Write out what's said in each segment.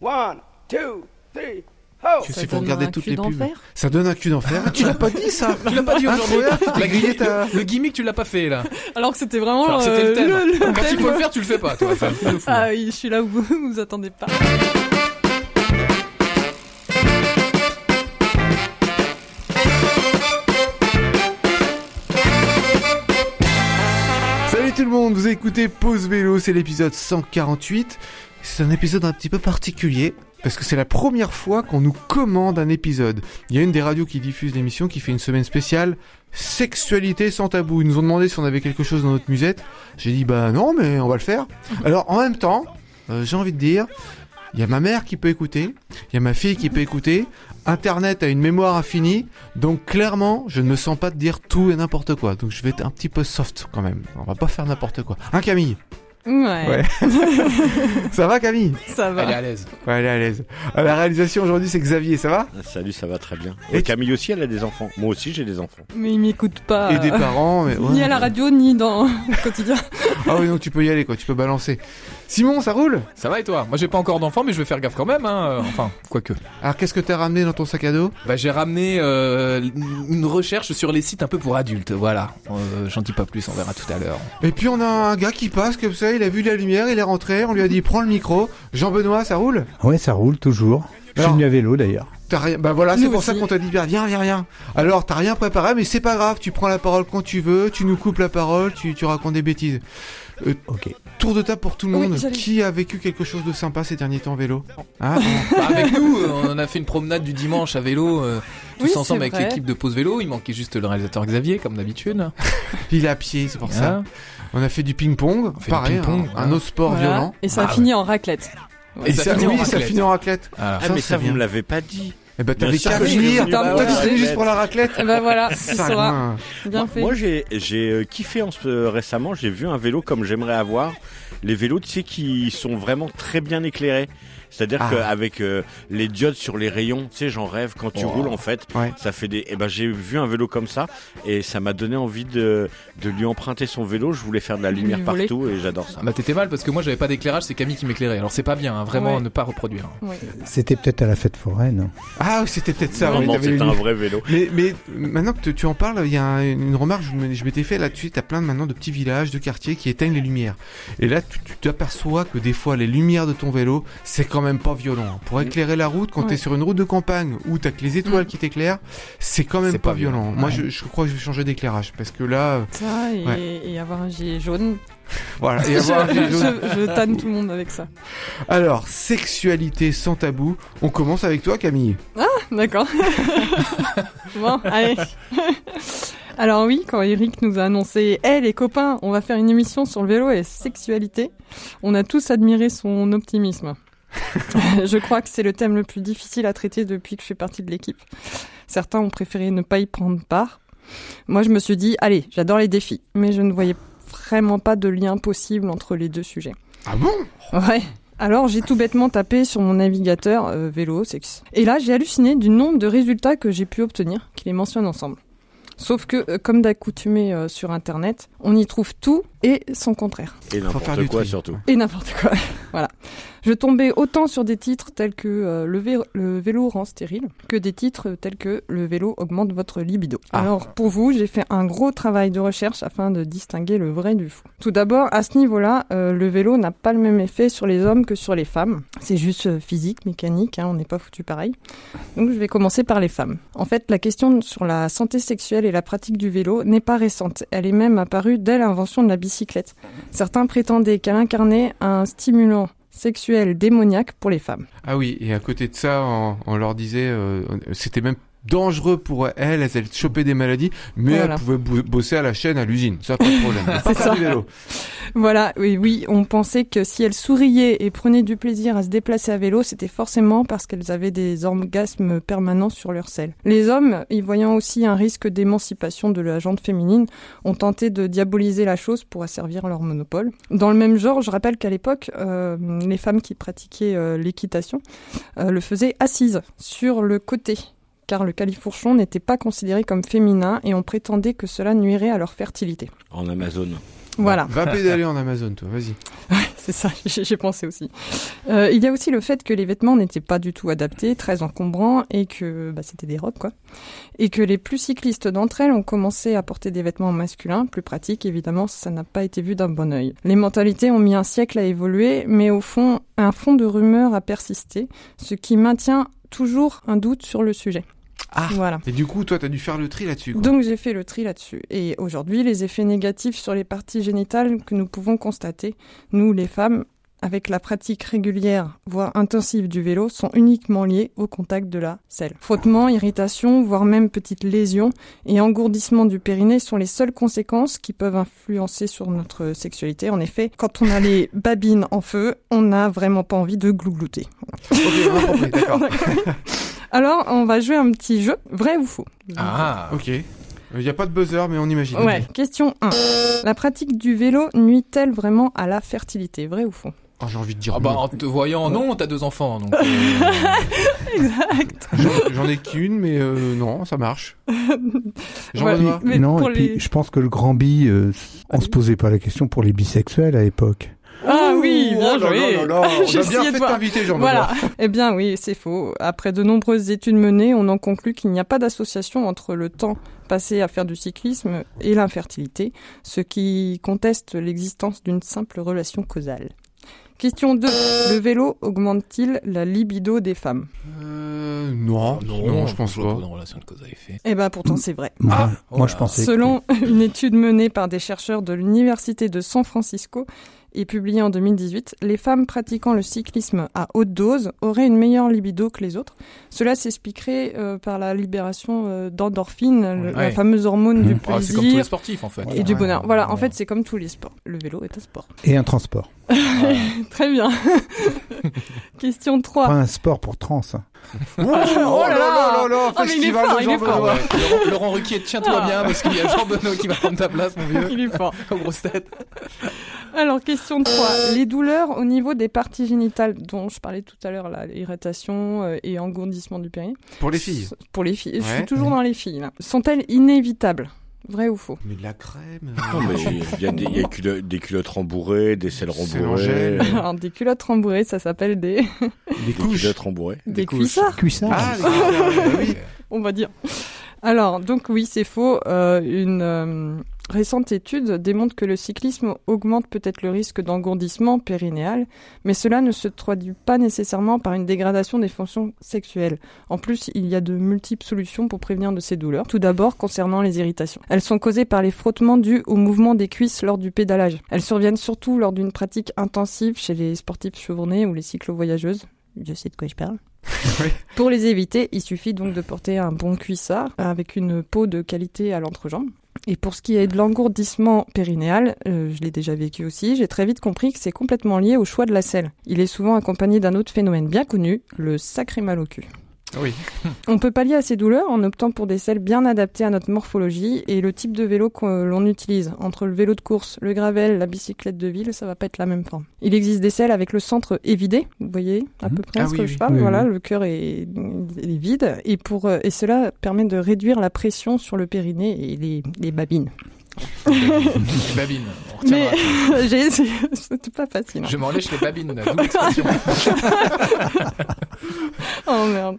One, two, three, ho! Tu sais, faut regarder toutes les pubs. Ça donne un cul d'enfer. Ah, tu l'as pas dit ça Tu l'as pas dit aujourd'hui. Le gimmick, tu l'as pas fait là. Alors que c'était vraiment Alors c'était euh, le thème. le Quand il thème. faut le faire, tu le fais pas, toi. Fou. Ah oui, je suis là où vous vous attendez pas. Salut tout le monde, vous écoutez Pause Vélo, c'est l'épisode 148. C'est un épisode un petit peu particulier parce que c'est la première fois qu'on nous commande un épisode. Il y a une des radios qui diffuse l'émission qui fait une semaine spéciale sexualité sans tabou. Ils nous ont demandé si on avait quelque chose dans notre musette. J'ai dit bah non mais on va le faire. Alors en même temps, euh, j'ai envie de dire, il y a ma mère qui peut écouter, il y a ma fille qui peut écouter. Internet a une mémoire infinie, donc clairement, je ne me sens pas de dire tout et n'importe quoi. Donc je vais être un petit peu soft quand même. On va pas faire n'importe quoi. Hein Camille? Ouais, Ouais. Ça va Camille? Ça va. Elle est à l'aise. Ouais, elle est à l'aise. À la réalisation aujourd'hui, c'est Xavier, ça va? Salut, ça va très bien. Et Et Camille aussi, elle a des enfants. Moi aussi, j'ai des enfants. Mais il m'écoute pas. Et des euh, parents. mais ouais. Ni à la radio, ni dans le quotidien. Ah oui, donc tu peux y aller quoi, tu peux balancer. Simon, ça roule? Ça va et toi? Moi j'ai pas encore d'enfant, mais je vais faire gaffe quand même. Hein. euh, Enfin, quoique. Alors qu'est-ce que t'as ramené dans ton sac à dos? Bah, j'ai ramené euh, une recherche sur les sites un peu pour adultes. Voilà. Euh, J'en dis pas plus, on verra tout à l'heure. Et puis on a un gars qui passe comme ça, il a vu la lumière, il est rentré, on lui a dit prends le micro. Jean-Benoît, ça roule? Ouais, ça roule toujours. Je suis venu à vélo d'ailleurs. T'as rien. Bah voilà, c'est pour ça qu'on t'a dit viens, viens, viens, viens. Alors t'as rien préparé, mais c'est pas grave. Tu prends la parole quand tu veux, tu nous coupes la parole, tu, tu racontes des bêtises. Ok. Tour de table pour tout le Oui, monde. qui a vécu quelque chose de sympa ces derniers temps en vélo Hein Bah, avec nous, euh, on a fait une promenade du dimanche à vélo, euh, tous Oui, ensemble avec l'équipe de Pause Vélo. Il manquait juste le réalisateur Xavier, comme d'habitude. Il est à pied, c'est pour ça. Hein On a fait du ping-pong, pareil, ping-pong, un, un autre sport Voilà. violent. Et ça a Ah fini en raclette. Et Et ça ça, finit en oui, ça raclette. finit en raclette. Voilà. Ah, Ça, mais ça, bien. vous me l'avez pas dit. Eh ben t'avais qu'à venir. venu, toi, bah juste pour la raclette. Et ben voilà, ce Ça, sera bien Moi, fait. moi, j'ai j'ai euh, kiffé en ce- euh, récemment. J'ai vu un vélo comme j'aimerais avoir. Les vélos, tu sais, qui sont vraiment très bien éclairés. C'est-à-dire Ah. qu'avec euh, les diodes sur les rayons, tu sais, j'en rêve quand tu Oh. roules en fait. Ouais. Ça fait des. Et ben, j'ai vu un vélo comme ça et ça m'a donné envie de, de lui emprunter son vélo. Je voulais faire de la lumière voler. partout et j'adore ça. Ah bah t'étais mal parce que moi j'avais pas d'éclairage, c'est Camille qui m'éclairait. Alors c'est pas bien, hein, vraiment Ouais. ne pas reproduire. C'était peut-être à la fête foraine. Ah, c'était peut-être ça. Non, un vrai vélo. Mais, mais maintenant que tu- tu en parles, il y a un- une remarque que je je m'étais fait là-dessus. T'as plein de, maintenant de petits villages, de quartiers qui éteignent les lumières. Et là, tu t'aperçois que des fois, les lumières de ton vélo, c'est quand même pas violent. Pour éclairer la route, quand Ouais. t'es sur une route de campagne où t'as que les étoiles Mm. qui t'éclairent, c'est quand même pas, pas violent. violent. Moi, Ouais. je, je crois que je vais changer d'éclairage parce que là, Ça et, Ouais. et avoir un gilet jaune. voilà. Et Je, avoir un gilet jaune. je- je tanne tout le monde avec ça. Alors, sexualité sans tabou. On commence avec toi, Camille. D'accord. bon, allez. Alors oui, quand Eric nous a annoncé "Hé les copains, on va faire une émission sur le vélo et la sexualité", on a tous admiré son optimisme. je crois que c'est le thème le plus difficile à traiter depuis que je fais partie de l'équipe. Certains ont préféré ne pas y prendre part. Moi, je me suis dit "Allez, j'adore les défis", mais je ne voyais vraiment pas de lien possible entre les deux sujets. Ah bon? Ouais. Alors j'ai tout bêtement tapé sur mon navigateur euh, vélo sexe. Et là j'ai halluciné du nombre de résultats que j'ai pu obtenir, qui les mentionnent ensemble. Sauf que, euh, comme d'accoutumé euh, sur Internet, on y trouve tout et son contraire. Et n'importe quoi surtout. Et n'importe quoi. voilà. Je tombais autant sur des titres tels que euh, le, vé- le vélo rend stérile que des titres tels que le vélo augmente votre libido. Ah. Alors pour vous, j'ai fait un gros travail de recherche afin de distinguer le vrai du faux. Tout d'abord, à ce niveau-là, euh, le vélo n'a pas le même effet sur les hommes que sur les femmes. C'est juste euh, physique, mécanique, hein, on n'est pas foutu pareil. Donc je vais commencer par les femmes. En fait, la question sur la santé sexuelle et la pratique du vélo n'est pas récente. Elle est même apparue dès l'invention de la bicyclette. Certains prétendaient qu'elle incarnait un stimulant sexuel démoniaque pour les femmes. Ah oui, et à côté de ça, on, leur disait, euh, c'était même dangereux pour elles, elles allaient choper des maladies, mais Voilà. elles pouvaient bo- bosser à la chaîne, à l'usine, ça pas de problème. Pas ça. du vélo. Voilà, oui, oui, on pensait que si elles souriaient et prenaient du plaisir à se déplacer à vélo, c'était forcément parce qu'elles avaient des orgasmes permanents sur leur selle. Les hommes, y voyant aussi un risque d'émancipation de la jante féminine, ont tenté de diaboliser la chose pour asservir leur monopole. Dans le même genre, je rappelle qu'à l'époque, euh, les femmes qui pratiquaient euh, l'équitation euh, le faisaient assises sur le côté car le califourchon n'était pas considéré comme féminin et on prétendait que cela nuirait à leur fertilité. En Amazon. Voilà. Va pédaler en Amazon, toi, vas-y. C'est ça, j'ai pensé aussi. Euh, il y a aussi le fait que les vêtements n'étaient pas du tout adaptés, très encombrants, et que bah, c'était des robes, quoi. Et que les plus cyclistes d'entre elles ont commencé à porter des vêtements masculins, plus pratiques, évidemment, ça n'a pas été vu d'un bon œil. Les mentalités ont mis un siècle à évoluer, mais au fond, un fond de rumeurs a persisté, ce qui maintient toujours un doute sur le sujet. Ah. Voilà. Et du coup, toi, t'as dû faire le tri là-dessus. Donc j'ai fait le tri là-dessus. Et aujourd'hui, les effets négatifs sur les parties génitales que nous pouvons constater, nous les femmes, avec la pratique régulière, voire intensive du vélo, sont uniquement liés au contact de la selle. Frottement, irritation, voire même petites lésions et engourdissement du périnée sont les seules conséquences qui peuvent influencer sur notre sexualité. En effet, quand on a les babines en feu, on n'a vraiment pas envie de glouglouter. Ok, on a compris, d'accord. Alors, on va jouer un petit jeu, vrai ou faux Ah. Ok. Il n'y a pas de buzzer, mais on imagine. Ouais, question 1. La pratique du vélo nuit-elle vraiment à la fertilité Vrai ou faux? Oh, J'ai envie de dire. Ah bah non. en te voyant, non, t'as deux enfants, donc. euh, Exact. J'en- J'en ai qu'une, mais euh, non, ça marche. Jean Ouais. Mais non, pour et puis je pense que le grand bi, euh, on se posait pas la question pour les bisexuels à l'époque. Ah oui, bien Oh là joué. là là là, J'ai On a bien fait t'inviter, Jean Voilà. Eh bien oui, c'est faux. Après de nombreuses études menées, on en conclut qu'il n'y a pas d'association entre le temps passé à faire du cyclisme et l'infertilité, ce qui conteste l'existence d'une simple relation causale. Question 2. Le vélo augmente-t-il la libido des femmes? Euh, non, non, non, je pense pas. dans relation de cause à effet. Eh ben pourtant c'est vrai. Moi, Ah, moi oh je là. pensais. que- Selon une étude menée par des chercheurs de l'Université de San Francisco et publiée en 2018, les femmes pratiquant le cyclisme à haute dose auraient une meilleure libido que les autres. Cela s'expliquerait euh, par la libération euh, d'endorphines, la fameuse hormone du. Ah, c'est comme tous les plaisir sportifs en fait. et du bonheur. Voilà, en fait c'est comme tous les sports. Le vélo est un sport. Et un transport. Très bien. Question 3. Pas un sport pour trans. hein. Oh, là là là là, Oh, il est fort, de il est Jean fort. Benoît. ouais. Laurent, Laurent Ruquier, tiens-toi Ah. bien parce qu'il y a Jean Benoît qui va prendre ta place, mon vieux. Il est fort. Aux grosses têtes. Alors, question 3. Les douleurs au niveau des parties génitales dont je parlais tout à l'heure, là, irritation euh, et engourdissement du périnée. Pour les filles. Pour les filles. Je suis toujours dans les filles. Sont-elles inévitables? Vrai ou faux? Mais de la crème. Non, mais il y a, des, il y a culo- des culottes rembourrées, des selles rembourrées. Alors, des culottes rembourrées, ça s'appelle des, Des des couches. culottes rembourrées. des, couches. cuissards, Cuissard. Ah, couches, oui. on va dire. Alors, donc oui, c'est faux. Euh, une euh, récente étude démontre que le cyclisme augmente peut-être le risque d'engourdissement périnéal, mais cela ne se traduit pas nécessairement par une dégradation des fonctions sexuelles. En plus, il y a de multiples solutions pour prévenir de ces douleurs. Tout d'abord, concernant les irritations. Elles sont causées par les frottements dus au mouvement des cuisses lors du pédalage. Elles surviennent surtout lors d'une pratique intensive chez les sportifs chevronnés ou les cyclo-voyageuses. Je sais de quoi je parle. Oui. Pour les éviter, il suffit donc de porter un bon cuissard avec une peau de qualité à l'entrejambe. Et pour ce qui est de l'engourdissement périnéal, euh, je l'ai déjà vécu aussi, j'ai très vite compris que c'est complètement lié au choix de la selle. Il est souvent accompagné d'un autre phénomène bien connu, le sacré mal au cul. Oui. On peut pallier à ces douleurs en optant pour des selles bien adaptées à notre morphologie et le type de vélo que l'on utilise. Entre le vélo de course, le gravel, la bicyclette de ville, ça va pas être la même forme. Il existe des selles avec le centre évidé, vous voyez à peu près Ah ce oui, que oui. je parle. Voilà, le cœur est, est vide et pour euh, et cela permet de réduire la pression sur le périnée et les, les babines. Babine. On Mais retiendra. j'ai essayé, c'était pas facile. hein. Je m'en lèche les babines, expression. Oh merde.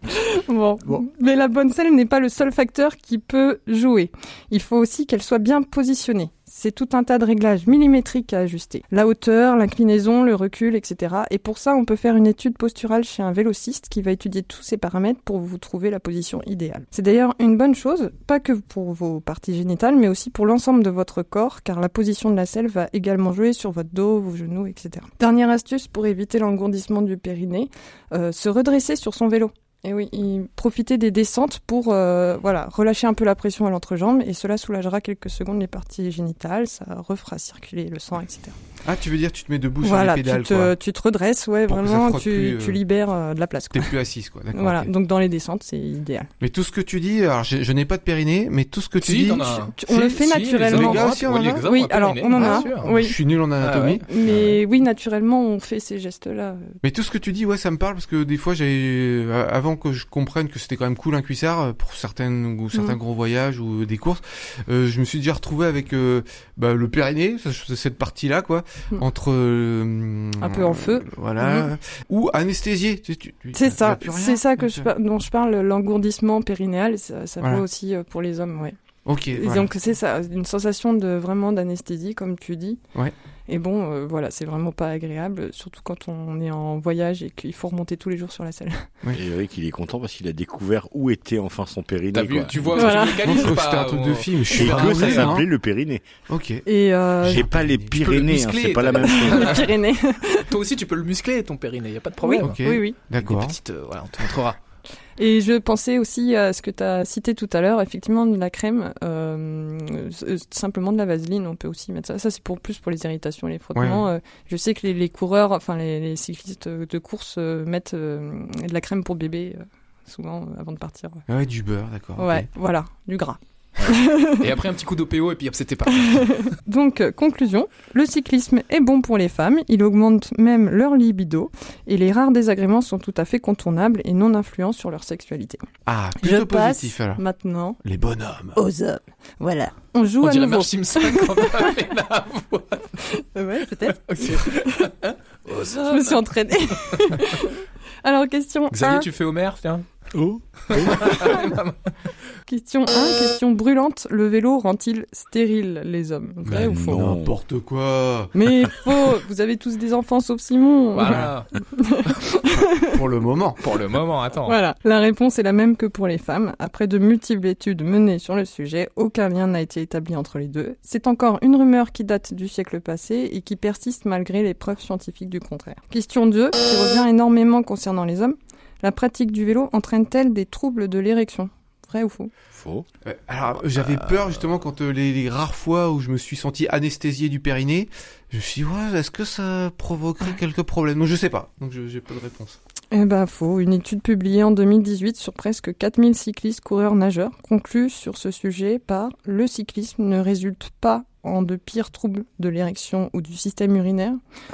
Bon. Mais la bonne selle n'est pas le seul facteur qui peut jouer. Il faut aussi qu'elle soit bien positionnée. C'est tout un tas de réglages millimétriques à ajuster. La hauteur, l'inclinaison, le recul, etc. Et pour ça, on peut faire une étude posturale chez un vélociste qui va étudier tous ces paramètres pour vous trouver la position idéale. C'est d'ailleurs une bonne chose, pas que pour vos parties génitales, mais aussi pour l'ensemble de votre corps, car la position de la selle va également jouer sur votre dos, vos genoux, etc. Dernière astuce pour éviter l'engourdissement du périnée, euh, se redresser sur son vélo. Et oui, il- profiter des descentes pour euh, voilà relâcher un peu la pression à l'entrejambe et cela soulagera quelques secondes les parties génitales, ça refera circuler le sang, etc. Ah, tu veux dire, tu te mets debout voilà, sur les pédales, tu, te, quoi. tu te redresses, ouais, Pour vraiment, tu, plus, euh, tu libères euh, de la place. T'es plus assise, quoi. Voilà, donc dans les descentes, c'est idéal. Mais tout ce que tu dis, alors je, je n'ai pas de périnée, mais tout ce que tu Si, dis. Tu- on le fait naturellement. Les gars aussi, on en a Oui, alors, on en a. Oui. je suis nul en anatomie. Ah Mais oui, naturellement, on fait ces gestes-là. Mais tout ce que tu dis, ouais, ça me parle parce que des fois, j'ai, avant que je comprenne que c'était quand même cool un cuissard euh, pour certaines ou certains Mm. gros voyages ou des courses, euh, je me suis déjà retrouvé avec euh, bah, le Pyrénées, ce- cette partie-là, quoi, Mm. entre euh, Un peu en feu. voilà, ou anesthésié. C'est ça, c'est ça que donc, je, euh, par- dont je parle, l'engourdissement périnéal, ça, ça Voilà. vaut aussi euh, pour les hommes, ouais. Ok. Et voilà. donc c'est ça, une sensation de vraiment d'anesthésie, comme tu dis. Ouais. Et bon, euh, voilà, c'est vraiment pas agréable, surtout quand on est en voyage et qu'il faut remonter tous les jours sur la selle. Et Eric, il est content parce qu'il a découvert où était enfin son périnée. T'as vu, quoi. tu vois, Voilà. c'était un truc de ou- film. Je suis que ça hein. s'appelait le périnée. Ok. Et euh, J'ai pas les le Pyrénées, hein, c'est pas la même chose. les Pyrénées. Toi aussi, tu peux le muscler, ton périnée, y a pas de problème. Ok. Oui, oui. Des D'accord. petites, euh, voilà, on te montrera. Et je pensais aussi à ce que tu as cité tout à l'heure, effectivement, de la crème, euh, euh, simplement de la vaseline, on peut aussi mettre ça. Ça, c'est pour plus pour les irritations et les frottements. Euh, je sais que les, les coureurs, enfin les, les cyclistes de course mettent de la crème pour bébé, souvent avant de partir. Ouais, du beurre, d'accord. Ouais, voilà, du gras. Et après un petit coup d'OPO et puis hop, c'était parti. Donc, euh, conclusion, le cyclisme est bon pour les femmes, il augmente même leur libido, et les rares désagréments sont tout à fait contournables et non influents sur leur sexualité. Ah, Je plutôt passe positif alors. maintenant Les bonhommes. aux hommes. Voilà. On joue On à dirait nouveau. Simpson quand on a fait la voix. Ouais, peut-être. Ok. Je me suis entraînée. Alors, question Xavier, 1. tu fais Homer, tiens. Oh. Question 1, question brûlante. Le vélo rend-il stérile les hommes? Vrai Mais ou faux? non. N'importe quoi. Mais faux Vous avez tous des enfants sauf Simon. Voilà. Pour le moment. Pour le moment, attends. Voilà, la réponse est la même que pour les femmes. Après de multiples études menées sur le sujet, aucun lien n'a été établi entre les deux. C'est encore une rumeur qui date du siècle passé et qui persiste malgré les preuves scientifiques du contraire. Question 2, qui revient énormément concernant les hommes. La pratique du vélo entraîne-t-elle des troubles de l'érection? Vrai ou faux? Faux. Euh, Alors, j'avais peur justement quand euh, les, les rares fois où je me suis senti anesthésié du périnée, je me suis dit, ouais, est-ce que ça provoquerait quelques problèmes? Donc je sais pas, donc je- j'ai pas de réponse. Eh ben faux. Une étude publiée en 2018 sur presque 4000 cyclistes coureurs nageurs conclut sur ce sujet par le cyclisme ne résulte pas en de pires troubles de l'érection ou du système urinaire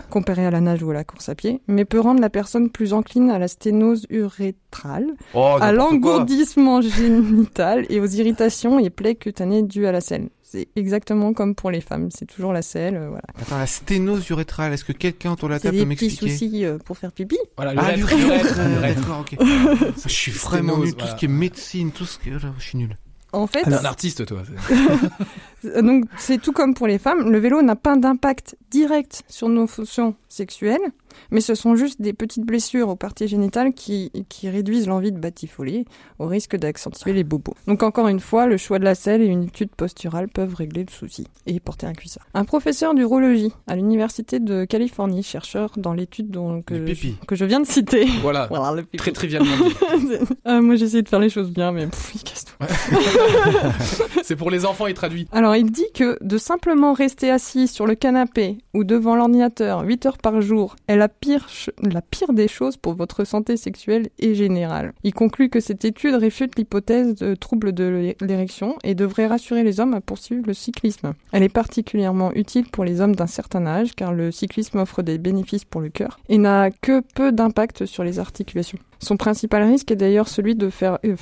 comparé à la nage ou à la course à pied, mais peut rendre la personne plus encline à la sténose urétrale, Oh, à l'engourdissement génital et aux irritations et plaies cutanées dues à la selle. C'est exactement comme pour les femmes, c'est toujours la selle, euh, voilà. Attends, la sténose urétrale, est-ce que quelqu'un autour de la C'est table peut des petits m'expliquer? soucis euh, pour faire pipi. Voilà, Ah, l'urètre, l'urètre, l'urètre. D'accord, ok. je suis vraiment nul, tout ce qui est médecine, tout ce qui je suis nul. En fait, un artiste, toi. Donc c'est tout comme pour les femmes, le vélo n'a pas d'impact direct sur nos fonctions sexuelles, mais ce sont juste des petites blessures aux parties génitales qui, qui réduisent l'envie de batifoler au risque d'accentuer les bobos. Donc encore une fois, le choix de la selle et une étude posturale peuvent régler le souci et porter un cuissard. Un professeur d'urologie à l'université de Californie, chercheur dans l'étude que, je, que je viens de citer. Voilà. Très trivialement dit. Euh, moi j'essaie de faire les choses bien, mais pff, il casse tout. C'est pour les enfants, il traduit. Alors, il dit que de simplement rester assis sur le canapé ou devant l'ordinateur 8 heures par jour est la pire, des choses pour votre santé sexuelle et générale. Il conclut que cette étude réfute l'hypothèse de troubles de l'é- l'érection et devrait rassurer les hommes à poursuivre le cyclisme. Elle est particulièrement utile pour les hommes d'un certain âge car le cyclisme offre des bénéfices pour le cœur et n'a que peu d'impact sur les articulations. Son principal risque est d'ailleurs celui de faire... euh,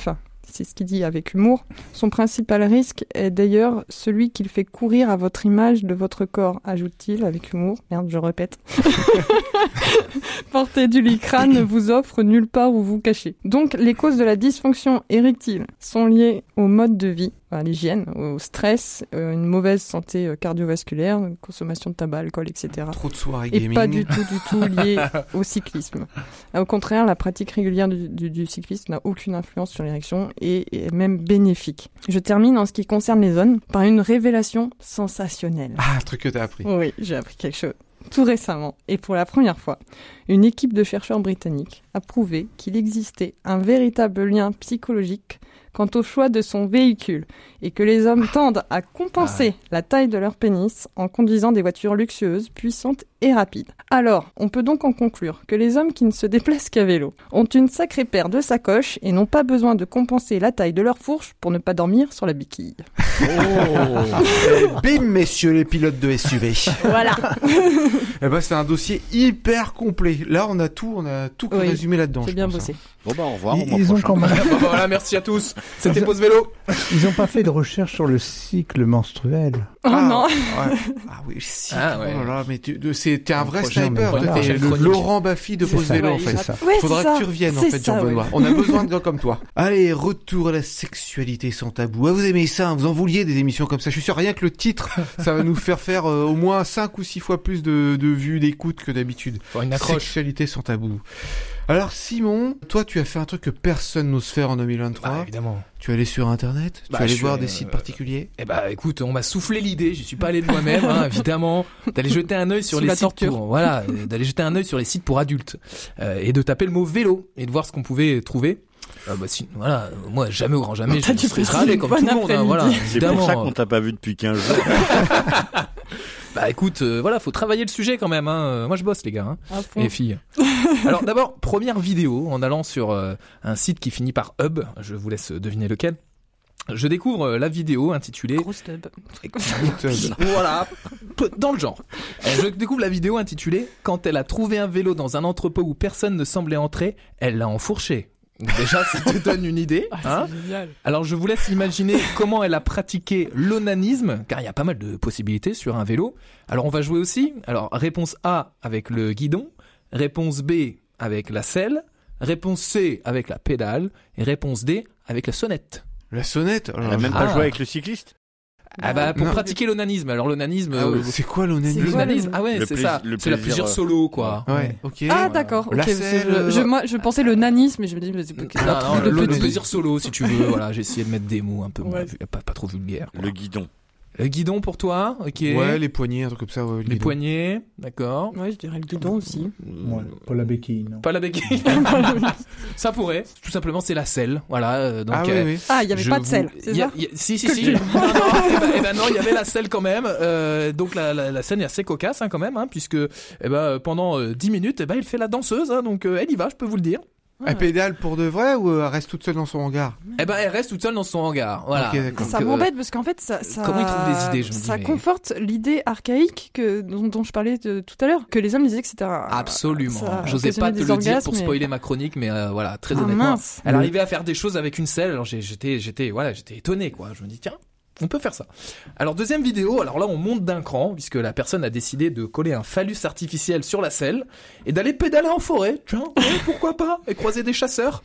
c'est ce qu'il dit avec humour, son principal risque est d'ailleurs celui qu'il fait courir à votre image de votre corps, ajoute-t-il avec humour. Merde, je répète. Porter du lycra ne vous offre nulle part où vous cacher. Donc, les causes de la dysfonction érectile sont liées au mode de vie, à l'hygiène, au stress, euh, une mauvaise santé euh, cardiovasculaire, consommation de tabac, alcool, etc. Trop de soirées Et gaming. pas du tout, du tout lié au cyclisme. Au contraire, la pratique régulière du, du- du cyclisme n'a aucune influence sur l'érection et est même bénéfique. Je termine en ce qui concerne les zones par une révélation sensationnelle. Ah, un truc que t'as appris. Oui, j'ai appris quelque chose. Tout récemment, et pour la première fois, une équipe de chercheurs britanniques a prouvé qu'il existait un véritable lien psychologique quant au choix de son véhicule et que les hommes tendent à compenser la taille de leur pénis en conduisant des voitures luxueuses, puissantes et rapides. Alors, on peut donc en conclure que les hommes qui ne se déplacent qu'à vélo ont une sacrée paire de sacoches et n'ont pas besoin de compenser la taille de leur fourche pour ne pas dormir sur la béquille. Eh, bim, messieurs les pilotes de SUV. Voilà. Eh ben, c'est un dossier hyper complet. Là, on a tout, on a tout Oui, résumé là-dedans. J'ai je bien pense, bossé. Bon bah au revoir. au Ils, mois ils ont quand même, Bon, bah, voilà, merci à tous. C'était Pause Vélo. ils ont pas fait de recherche sur le cycle menstruel. Oh Ah, non. ouais. Ah oui, si. Ah, ouais. Oh là là, mais tu, de- c'est, t'es un vrai prochain, sniper. voilà. t'es le. Laurent Baffy de Pause ça, Vélo, ouais, en fait. Ouais, Faudra c'est ça. que tu reviennes, en fait, ça, Jean-Benoît. ouais. On a besoin de gars comme toi. Allez, retour à la sexualité sans tabou. Ah, vous aimez ça, hein, vous en vouliez des émissions comme ça. Je suis sûr, rien que le titre, ça va nous faire faire euh, au moins 5 ou 6 fois plus de, de vues, d'écoutes que d'habitude. Une accroche. Sexualité sans tabou. Alors, Simon, toi, tu as fait un truc que personne n'ose faire en 2023. Bah, évidemment. Tu es allé sur Internet, Bah, tu es allé je voir suis, des euh, sites particuliers. Eh bah écoute, on m'a soufflé l'idée, j'y suis pas allé de moi-même, hein, évidemment, d'aller jeter un œil sur les la sites torture. pour, voilà, euh, d'aller jeter un œil sur les sites pour adultes euh, et de taper le mot vélo et de voir ce qu'on pouvait trouver. Euh, bah, si, voilà, euh, moi jamais au grand jamais, T'as je serais passer râlé comme tout bonne le monde, hein, voilà. C'est pour ça qu'on t'a pas vu depuis 15 jours. Bah écoute, euh, voilà, faut travailler le sujet quand même. Hein. Euh, Moi je bosse les gars. Hein. Et filles. Alors d'abord, première vidéo, en allant sur euh, un site qui finit par Hub, je vous laisse deviner lequel. Je découvre la vidéo intitulée voilà, dans le genre. Je découvre la vidéo intitulée Quand elle a trouvé un vélo dans un entrepôt où personne ne semblait entrer, elle l'a enfourché. Déjà, ça te donne une idée. Hein génial. alors je vous laisse imaginer comment elle a pratiqué l'onanisme, car il y a pas mal de possibilités sur un vélo. Alors on va jouer aussi. Alors réponse A avec le guidon, réponse B avec la selle, réponse C avec la pédale, et réponse D avec la sonnette. La sonnette Elle a même Ah. pas joué avec le cycliste. Ah bah pour Non. pratiquer l'onanisme. Alors l'onanisme, Ah ouais, euh, c'est quoi l'onanisme l'onanisme, ah ouais, c'est ça. le C'est la plaisir, plusieurs euh, solo quoi. Ouais, ok. Ah d'accord. ok, selle, je, euh, je- moi je pensais le nanisme, mais je me dis mais c'est pas Non, non, le, plaisir solo si tu veux. voilà, j'ai essayé de mettre des mots un peu Ouais. pas, pas trop vulgaires. quoi. Le guidon. Le guidon pour toi, ok. Ouais, les poignets, un truc comme ça. Ouais, le Les guidon. poignets, d'accord. Ouais, je dirais le guidon aussi. Ouais, pas la béquille, non. Pas la béquille. ça pourrait. Tout simplement, c'est la selle. Voilà. euh, donc, Ah oui, euh, oui. Ah, il y avait pas de vous- sel, c'est il y a- ça il y a- Si, si, Que si. Non, non, eh ben, eh ben non, il y avait la selle quand même. Euh, donc la, la, la scène est assez cocasse hein, quand même, hein, puisque eh ben, pendant euh, 10 minutes, eh ben, il fait la danseuse. hein, donc euh, elle y va, je peux vous le dire. Elle pédale pour de vrai ou euh, elle reste toute seule dans son hangar? Eh ben, elle reste toute seule dans son hangar. Voilà. Ça euh, m'embête parce qu'en fait, ça, ça, comment ils trouvent des idées, je me dis, ça mais- conforte l'idée archaïque que, dont, dont je parlais de- tout à l'heure, que les hommes disaient que c'était un. Absolument. J'osais pas te le dire pour mais- spoiler ma chronique, mais euh, voilà, très Ah, honnêtement. mince. Elle Le- arrivait à faire des choses avec une selle, alors j'ai- j'étais, j'étais, voilà, j'étais étonné, quoi. Je me dis, tiens, on peut faire ça. Alors, deuxième vidéo, alors là, on monte d'un cran, puisque la personne a décidé de coller un phallus artificiel sur la selle et d'aller pédaler en forêt. Pourquoi pas Et croiser des chasseurs.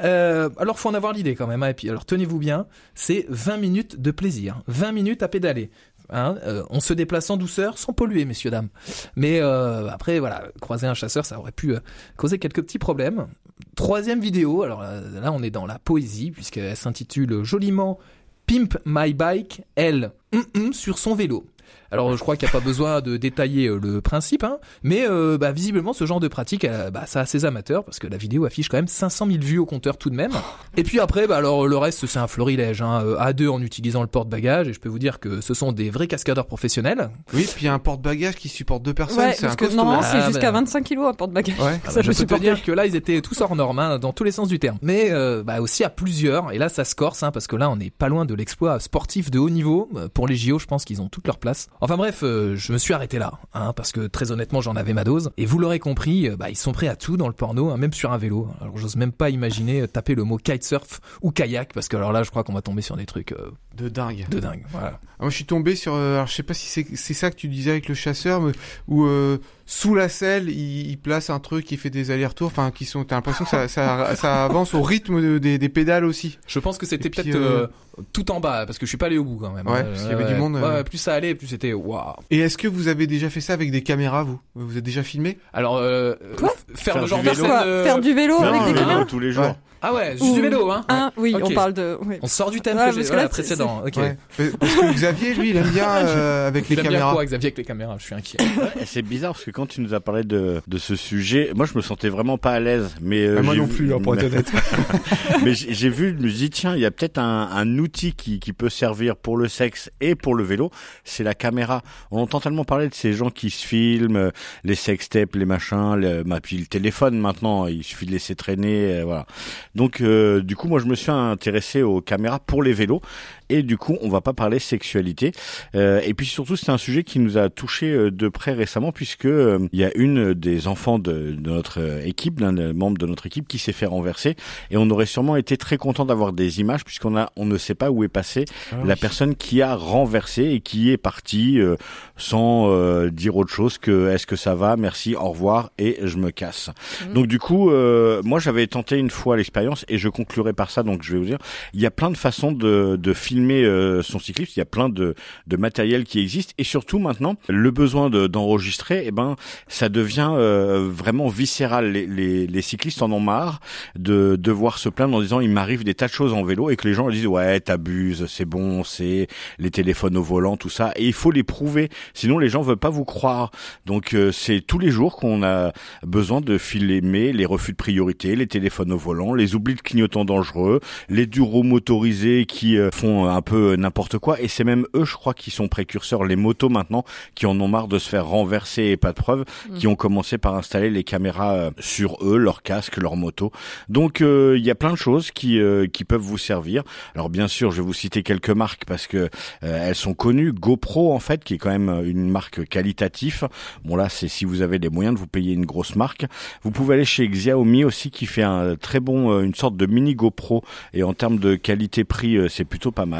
Euh, alors, faut en avoir l'idée quand même. hein. Et puis, alors, tenez-vous bien, c'est 20 minutes de plaisir. 20 minutes à pédaler. Hein, euh, on se déplace en douceur, sans polluer, messieurs dames. Mais euh, après, voilà, croiser un chasseur, ça aurait pu causer quelques petits problèmes. Troisième vidéo, alors là, on est dans la poésie, puisqu'elle s'intitule joliment Pimp My Bike, elle, hum, hum, sur son vélo. Alors je crois qu'il n'y a pas besoin de détailler euh, le principe, hein, mais euh, bah, visiblement ce genre de pratique, euh, bah, ça a ses amateurs, parce que la vidéo affiche quand même 500 000 vues au compteur tout de même. Et puis après, bah, alors le reste c'est un florilège, hein, euh, à deux en utilisant le porte-bagages, et je peux vous dire que ce sont des vrais cascadeurs professionnels. Oui, puis il y a un porte-bagages qui supporte deux personnes, Ouais, c'est parce un que normalement Ah, c'est bah, jusqu'à 25 kilos à porte-bagages. Ouais. Ah Ça bah, je peux te dire que là, ils étaient tous hors normes, hein, dans tous les sens du terme. Mais euh, bah, aussi à plusieurs, et là, ça se corse, hein, parce que là, on n'est pas loin de l'exploit sportif de haut niveau. Euh, Pour les JO, je pense qu'ils ont toute leur place. Enfin bref, euh, je me suis arrêté là, hein, parce que très honnêtement, j'en avais ma dose. Et vous l'aurez compris, euh, bah, ils sont prêts à tout dans le porno, hein, même sur un vélo. Alors, j'ose même pas imaginer euh, taper le mot kitesurf ou kayak, parce que alors là, je crois qu'on va tomber sur des trucs euh, De dingue. de dingue. Voilà. Ah, Moi, je suis tombé sur. alors, je sais pas si c'est ça que tu disais avec le chasseur, mais euh, sous la selle, il, il place un truc qui fait des allers-retours. Enfin, qui sont. T'as l'impression que ça, ça, ça avance au rythme de- des, des pédales aussi. Je pense que c'était peut-être euh, euh, tout en bas, parce que je suis pas allé au bout quand même. Ouais, Euh, parce qu'il y avait du monde, Ouais, euh. plus ça allait, plus c'était waouh. Et est-ce que vous avez déjà fait ça avec des caméras, vous? Vous êtes déjà filmé? Alors, euh, Quoi? faire, Faire le genre du de vélo. Faire du vélo Non, avec des vélo caméras? tous les jours. Ouais. Ah ouais, juste du vélo, hein. Hein, oui, on parle de. oui. On sort du thème Ouais, que j'ai parce que voilà, là, c'est- précédent. Ok. Ouais. Parce que Xavier, lui, il aime bien euh, avec les Il aime bien caméras. quoi, Xavier, avec les caméras Je suis inquiet. Et C'est bizarre parce que quand tu nous as parlé de, de ce sujet, moi je me sentais vraiment pas à l'aise. Mais euh, Ah, moi non vu- plus, hein, pour être honnête. mais j'ai j'ai vu, je me suis dit tiens, il y a peut-être un, un outil qui, qui peut servir pour le sexe et pour le vélo, c'est la caméra. On entend tellement parler de ces gens qui se filment, euh, les sextapes, les machins, le, bah, puis le téléphone maintenant, il suffit de laisser traîner, euh, voilà. Donc euh, du coup, moi je me suis intéressé aux caméras pour les vélos et du coup, on va pas parler sexualité. Euh, et puis surtout, c'est un sujet qui nous a touché euh, de près récemment puisque euh, il y a une des enfants de, de notre euh, équipe, l'un des membres de notre équipe, qui s'est fait renverser. Et on aurait sûrement été très content d'avoir des images puisqu'on a, on ne sait pas où est passée la personne qui a renversé et qui est partie euh, sans euh, dire autre chose que est-ce que ça va, merci, au revoir et je me casse. Donc du coup, euh, moi j'avais tenté une fois l'expérience et je conclurai par ça. Donc je vais vous dire, il y a plein de façons de, de filmer euh, son cycliste. Il y a plein de, matériel qui existe et surtout maintenant le besoin de- d'enregistrer, eh ben ça devient euh, vraiment viscéral. Les, cyclistes en ont marre de devoir se plaindre en disant il m'arrive des tas de choses en vélo et que les gens disent ouais t'abuses, c'est bon, c'est les téléphones au volant, tout ça. Et il faut les prouver, sinon les gens veulent pas vous croire. Donc euh, c'est tous les jours qu'on a besoin de filmer les refus de priorité, les téléphones au volant, les oublis de clignotants dangereux, les duros motorisés qui euh, font un peu n'importe quoi. Et c'est même eux, je crois, qui sont précurseurs, les motos maintenant, qui en ont marre de se faire renverser et pas de preuves, qui ont commencé par installer les caméras euh, sur eux, leur casque, leur moto. Donc euh, il y a plein de choses qui euh, qui peuvent vous servir. Alors bien sûr, je vais vous citer quelques marques parce que euh, elles sont connues. GoPro en fait, qui est quand même une marque qualitative. Bon là, c'est si vous avez les moyens de vous payer une grosse marque. Vous pouvez aller chez Xiaomi aussi, qui fait un très bon, euh, une sorte de mini GoPro. Et en termes de qualité-prix, euh, c'est plutôt pas mal.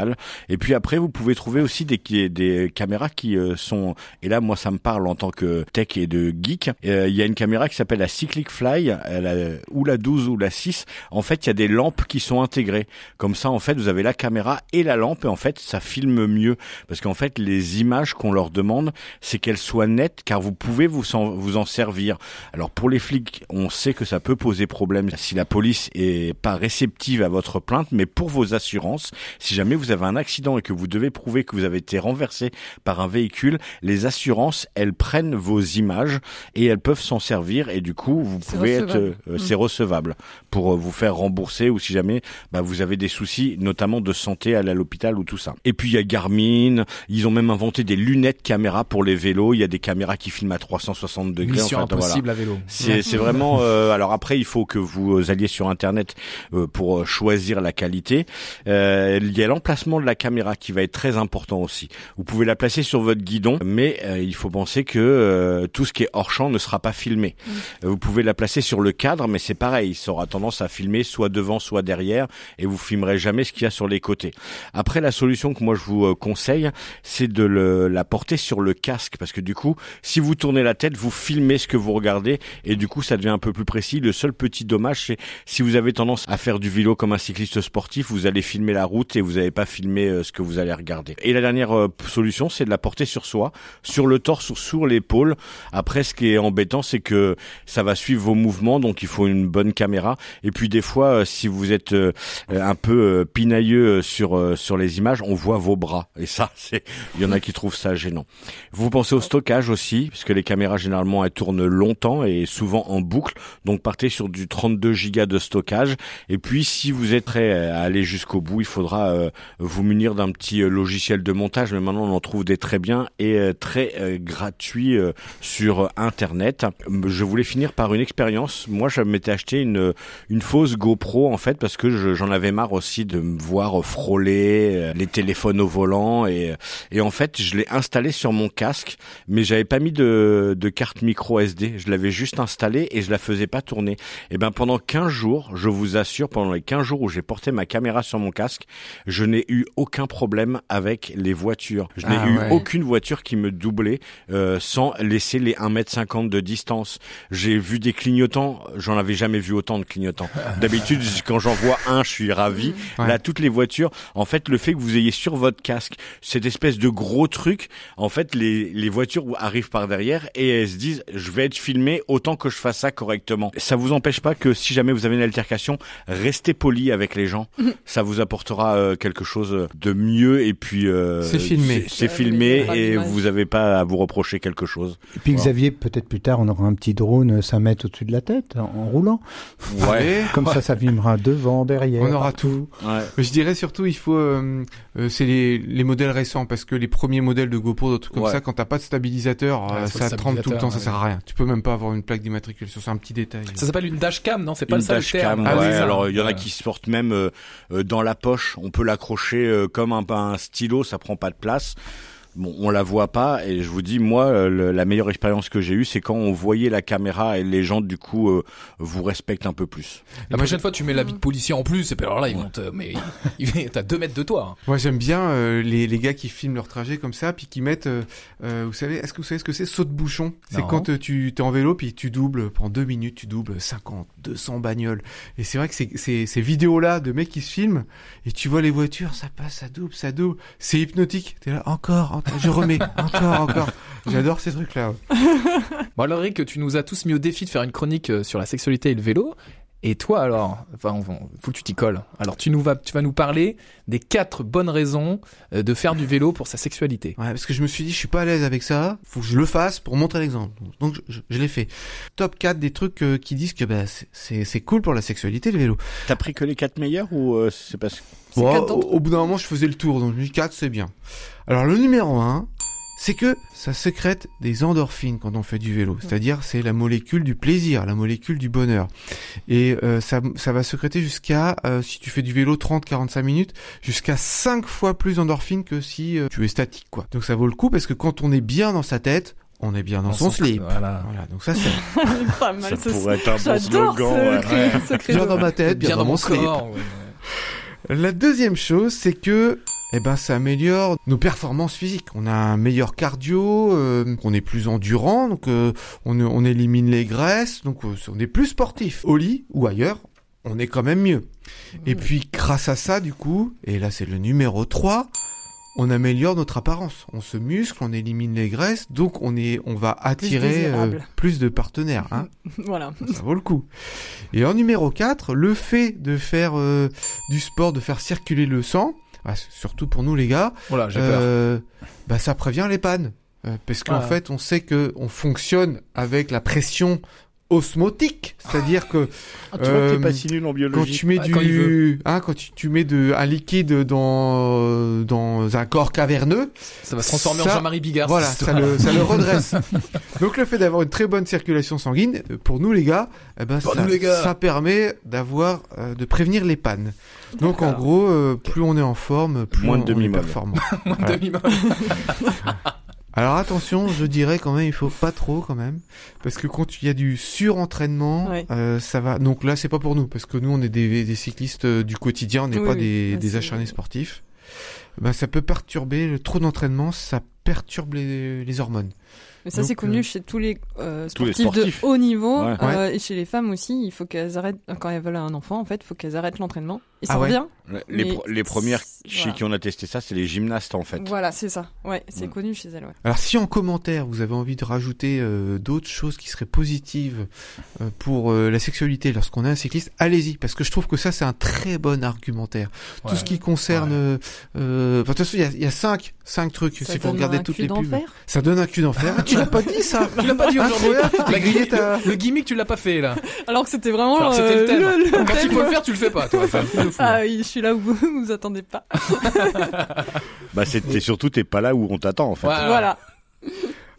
Et puis après, vous pouvez trouver aussi des des caméras qui euh, sont. Et là, moi, ça me parle en tant que tech et de geek. Euh, Il y a une caméra qui s'appelle la Cyclic Fly, a- ou la 12 ou la 6. En fait, il y a des lampes qui sont intégrées. Comme ça, en fait, vous avez la caméra et la lampe, et en fait, ça filme mieux. Parce qu'en fait, les images qu'on leur demande, c'est qu'elles soient nettes, car vous pouvez vous en, vous en servir. Alors, pour les flics, on sait que ça peut poser problème si la police est pas réceptive à votre plainte, mais pour vos assurances, si jamais vous avez un accident et que vous devez prouver que vous avez été renversé par un véhicule, les assurances, elles prennent vos images et elles peuvent s'en servir, et du coup, vous C'est pouvez être, recevable. euh, c'est recevable pour euh, vous faire rembourser ou si jamais bah, vous avez des soucis, notamment de santé à aller à l'hôpital ou tout ça. Et puis il y a Garmin, ils ont même inventé des lunettes caméra pour les vélos. Il y a des caméras qui filment à 360 degrés. Mission en fait, voilà. impossible à vélo. C'est c'est vraiment. euh, alors après, il faut que vous alliez sur internet euh, pour euh, choisir la qualité. Euh, il y a l'emplacement de la caméra qui va être très important aussi. Vous pouvez la placer sur votre guidon, mais euh, il faut penser que euh, tout ce qui est hors champ ne sera pas filmé. Euh, Vous pouvez la placer sur le cadre, mais c'est pareil. Ça aura tendance à filmer soit devant, soit derrière, et vous filmerez jamais ce qu'il y a sur les côtés. Après, la solution que moi je vous euh, conseille, c'est de le, la porter sur le casque, parce que du coup, si vous tournez la tête, vous filmez ce que vous regardez, et du coup, ça devient un peu plus précis. Le seul petit dommage, c'est si vous avez tendance à faire du vélo comme un cycliste sportif, vous allez filmer la route et vous n'allez pas filmer euh, ce que vous allez regarder. Et la dernière euh, solution, c'est de la porter sur soi, sur le torse ou sur l'épaule. Après, ce qui est embêtant, c'est que ça va suivre vos mouvements, donc il faut une bonne caméra. Et puis des fois, euh, si vous êtes un peu pinailleux sur sur les images, on voit vos bras. Et ça, c'est il y en a qui trouvent ça gênant. Vous pensez au stockage aussi, puisque les caméras généralement elles tournent longtemps et souvent en boucle. Donc partez sur du 32 gigas de stockage. Et puis si vous êtes prêt à aller jusqu'au bout, il faudra vous munir d'un petit euh, logiciel de montage. Mais maintenant on en trouve des très bien et euh, très euh, gratuits sur Internet. Je voulais finir par une expérience. Moi, je m'étais acheté une une fausse GoPro en fait parce que je- j'en avais marre aussi de me voir frôler les téléphones au volant et et en fait je l'ai installé sur mon casque mais j'avais pas mis de de carte micro SD je l'avais juste installé et je la faisais pas tourner et ben pendant 15 jours je vous assure pendant les 15 jours où j'ai porté ma caméra sur mon casque je n'ai eu aucun problème avec les voitures je n'ai Ah eu ouais. aucune voiture qui me doublait euh, sans laisser les 1m50 de distance j'ai vu des clignotants j'en avais jamais vu autant de clignotants clignotant. D'habitude, quand j'en vois un, je suis ravi. Ouais. Là, toutes les voitures, en fait, le fait que vous ayez sur votre casque cette espèce de gros truc, en fait, les, les voitures arrivent par derrière et elles se disent, je vais être filmé autant que je fasse ça correctement. Ça vous empêche pas que si jamais vous avez une altercation, restez poli avec les gens. Ça vous apportera euh, quelque chose de mieux et puis euh, C'est filmé. C'est filmé aura et vous avez pas à vous reprocher quelque chose. Et puis Voilà. Xavier, peut-être plus tard, on aura un petit drone euh, 5 mètres au-dessus de la tête, en, en roulant. Ouais. Comme ça, ça filmera devant, derrière. On aura partout. ouais. je dirais surtout, il faut, euh, euh, c'est les, les modèles récents parce que les premiers modèles de GoPro, des trucs comme ça, quand t'as pas de stabilisateur, euh, le ça tremble tout le temps, ça sert à rien. Tu peux même pas avoir une plaque d'immatriculation, c'est un petit détail. Ça s'appelle une dashcam, non? C'est pas Une le dashcam. Ah alors il y en a qui se portent même euh, euh, dans la poche. On peut l'accrocher euh, comme un, un stylo, ça prend pas de place. Bon, on la voit pas et je vous dis moi euh, le- la meilleure expérience que j'ai eue c'est quand on voyait la caméra et les gens du coup euh, vous respectent un peu plus. La prochaine fois, tu mets l'habit de policier en plus, et puis alors là, ils vont te, mais, ils- t'as deux mètres de toi. hein. Moi j'aime bien euh, les, les gars qui filment leur trajet comme ça, puis qui mettent, euh, euh, vous savez, est-ce que vous savez ce que c'est saut de bouchon? C'est quand euh, tu es en vélo, puis tu doubles, pendant deux minutes, tu doubles 50, 200 bagnoles. Et c'est vrai que c'est- c'est- ces vidéos-là de mecs qui se filment, et tu vois les voitures, ça passe, ça double, ça double. C'est hypnotique. T'es là, encore, encore, je remets, encore, encore. J'adore ces trucs-là. Bon alors Eric, tu nous as tous mis au défi de faire une chronique euh, sur la sexualité et le vélo. Et toi alors, enfin, faut que tu t'y colles. Alors tu nous vas, tu vas nous parler des quatre bonnes raisons euh, de faire du vélo pour sa sexualité. Ouais, parce que je me suis dit, je suis pas à l'aise avec ça, faut que je le fasse pour montrer l'exemple. Donc je, je- je l'ai fait. Top 4 des trucs euh, qui disent que bah, c'est- cool pour la sexualité le vélo. T'as pris que les quatre meilleurs ou euh, c'est parce C'est Bon, au, au bout d'un moment, je faisais le tour, donc je me dis 4, c'est bien. Alors le numéro 1, c'est que ça sécrète des endorphines quand on fait du vélo. C'est-à-dire, c'est la molécule du plaisir, la molécule du bonheur. Et euh, ça, ça va sécréter jusqu'à, euh, si tu fais du vélo 30-45 minutes, jusqu'à 5 fois plus d'endorphines que si euh, tu es statique. quoi. Donc ça vaut le coup parce que quand on est bien dans sa tête, on est bien dans son slip. Voilà. Voilà, donc ça c'est Pas mal, ça ce- pourrait être un bon slogan. ce, ouais. bien dans ma tête, bien, dans, mon slip. corps. ouais. La deuxième chose, c'est que eh ben, ça améliore nos performances physiques. On a un meilleur cardio, euh, on est plus endurant, donc euh, on, on élimine les graisses, donc euh, on est plus sportif. Au lit ou ailleurs, on est quand même mieux. Et puis grâce à ça, du coup, et là c'est le numéro 3, on améliore notre apparence. On se muscle, on élimine les graisses, donc on est, on va attirer euh, désirable. plus de partenaires. Hein Voilà. ça vaut le coup. Et en numéro 4, le fait de faire euh, du sport, de faire circuler le sang, bah, surtout pour nous les gars, Voilà, j'ai peur. euh, bah, ça prévient les pannes. Euh, parce qu'en fait, on sait que on fonctionne avec la pression osmotique, c'est-à-dire que Ah, tu vois que t'es pas si nul en quand tu mets Ah, quand du, hein, quand tu, tu mets de un liquide dans dans un corps caverneux, Ça va se transformer en Jean-Marie Bigard. voilà, ça le, ça le redresse. Donc le fait d'avoir une très bonne circulation sanguine, euh, pour nous les gars, eh ben, ça, nous, les gars. ça permet d'avoir, euh, de prévenir les pannes. Donc en gros, euh, plus on est en forme, plus Moins de on, on est demi-molle. performant. Moins de demi-molle. Alors attention, je dirais quand même, il faut pas trop quand même, parce que quand il y a du surentraînement, Ouais. euh, ça va. Donc là, c'est pas pour nous, parce que nous, on est des, des cyclistes euh, du quotidien, on n'est Oui, pas oui. des, des c'est- acharnés sportifs. Ben, ça peut perturber le trop d'entraînement, ça perturbe les, les hormones. Mais ça, Donc, c'est connu euh, chez tous les, euh, tous les sportifs, de haut niveau. Ouais. euh, Et chez les femmes aussi, il faut qu'elles arrêtent, quand elles veulent un enfant, en fait, il faut qu'elles arrêtent l'entraînement. Et ça Ah ouais revient. Les, Mais les premières chez voilà. qui on a testé ça, c'est les gymnastes en fait. Voilà, c'est ça. Ouais, c'est Mm. connu chez elles, ouais. Alors si en commentaire vous avez envie de rajouter euh, d'autres choses qui seraient positives euh, pour euh, la sexualité lorsqu'on est un cycliste, allez-y parce que je trouve que ça c'est un très bon argumentaire. Tout ce qui concerne, euh, euh, enfin, de toute façon il y a, il y a cinq, cinq trucs. Ça C'est pour donne regarder un toutes les pubs. d'enfer. Ça donne un cul d'enfer. Ah, tu l'as pas dit ça Tu l'as pas dit aujourd'hui. Grillé grille- ta- le, le gimmick, tu l'as pas fait là. Alors que c'était vraiment c'était le euh, thème. le Quand il faut le faire, tu le fais pas, toi. De fou. Ah oui, je suis là où vous vous attendez pas. Bah c'était surtout t'es pas là où on t'attend en fait. Voilà.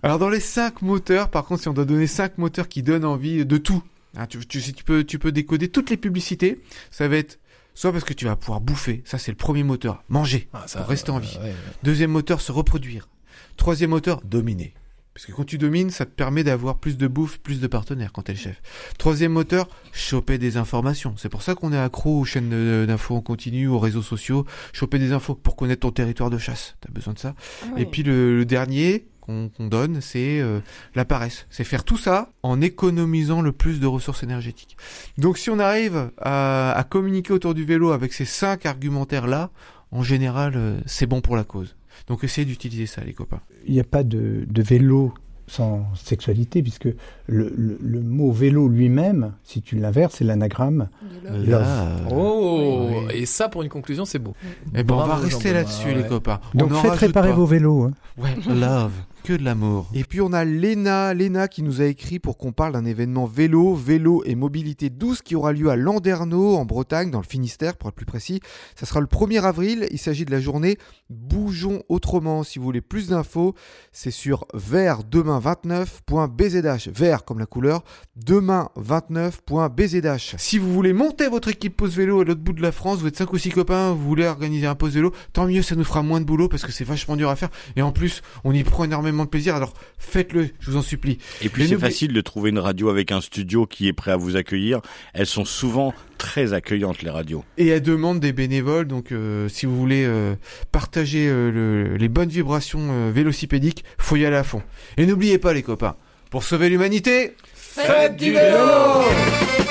Alors dans les cinq moteurs, par contre, si on doit donner cinq moteurs qui donnent envie de tout, hein, tu, tu, si tu peux, tu peux décoder toutes les publicités. Ça va être soit parce que tu vas pouvoir bouffer, ça c'est le premier moteur, manger. Ah, ça, Pour rester en vie. ouais, ouais. Deuxième moteur, se reproduire. Troisième moteur, dominer. Parce que quand tu domines, ça te permet d'avoir plus de bouffe, plus de partenaires quand t'es le chef. Troisième moteur, choper des informations. C'est pour ça qu'on est accro aux chaînes d'infos en continu, aux réseaux sociaux. Choper des infos pour connaître ton territoire de chasse. T'as besoin de ça. Ah Et puis le, le dernier qu'on donne, c'est euh, la paresse. C'est faire tout ça en économisant le plus de ressources énergétiques. Donc si on arrive à, à communiquer autour du vélo avec ces cinq argumentaires-là, en général, euh, c'est bon pour la cause. Donc essayez d'utiliser ça, les copains. Il n'y a pas de, de vélo sans sexualité, puisque le, le- le mot vélo lui-même, si tu l'inverses, c'est l'anagramme. Là, Oh, Oui. et ça pour une conclusion, c'est beau. eh ben, on va rester là-dessus, ouais. les copains. Donc on faites réparer pas. vos vélos. hein. Ouais, love, que de l'amour. Et puis on a Léna, Léna qui nous a écrit pour qu'on parle d'un événement vélo, vélo et mobilité douce qui aura lieu à Landerneau en Bretagne, dans le Finistère pour être plus précis. Ça sera le 1er avril. Il s'agit de la journée Bougeons autrement. Si vous voulez plus d'infos, c'est sur vert demain29.bzh. Vert comme la couleur, demain29.bzh. Si vous voulez monter votre équipe pause vélo à l'autre bout de la France, vous êtes 5 ou 6 copains, vous voulez organiser un pause vélo, tant mieux, ça nous fera moins de boulot parce que c'est vachement dur à faire. Et en plus, on y prend énormément de plaisir, alors faites-le, je vous en supplie. Et puis c'est facile de trouver une radio avec un studio qui est prêt à vous accueillir. Elles sont souvent très accueillantes les radios. Et elle demande des bénévoles, donc euh, si vous voulez euh, partager euh, le- les bonnes vibrations euh, vélocipédiques, faut y aller à fond. Et n'oubliez pas les copains, pour sauver l'humanité, Faites du vélo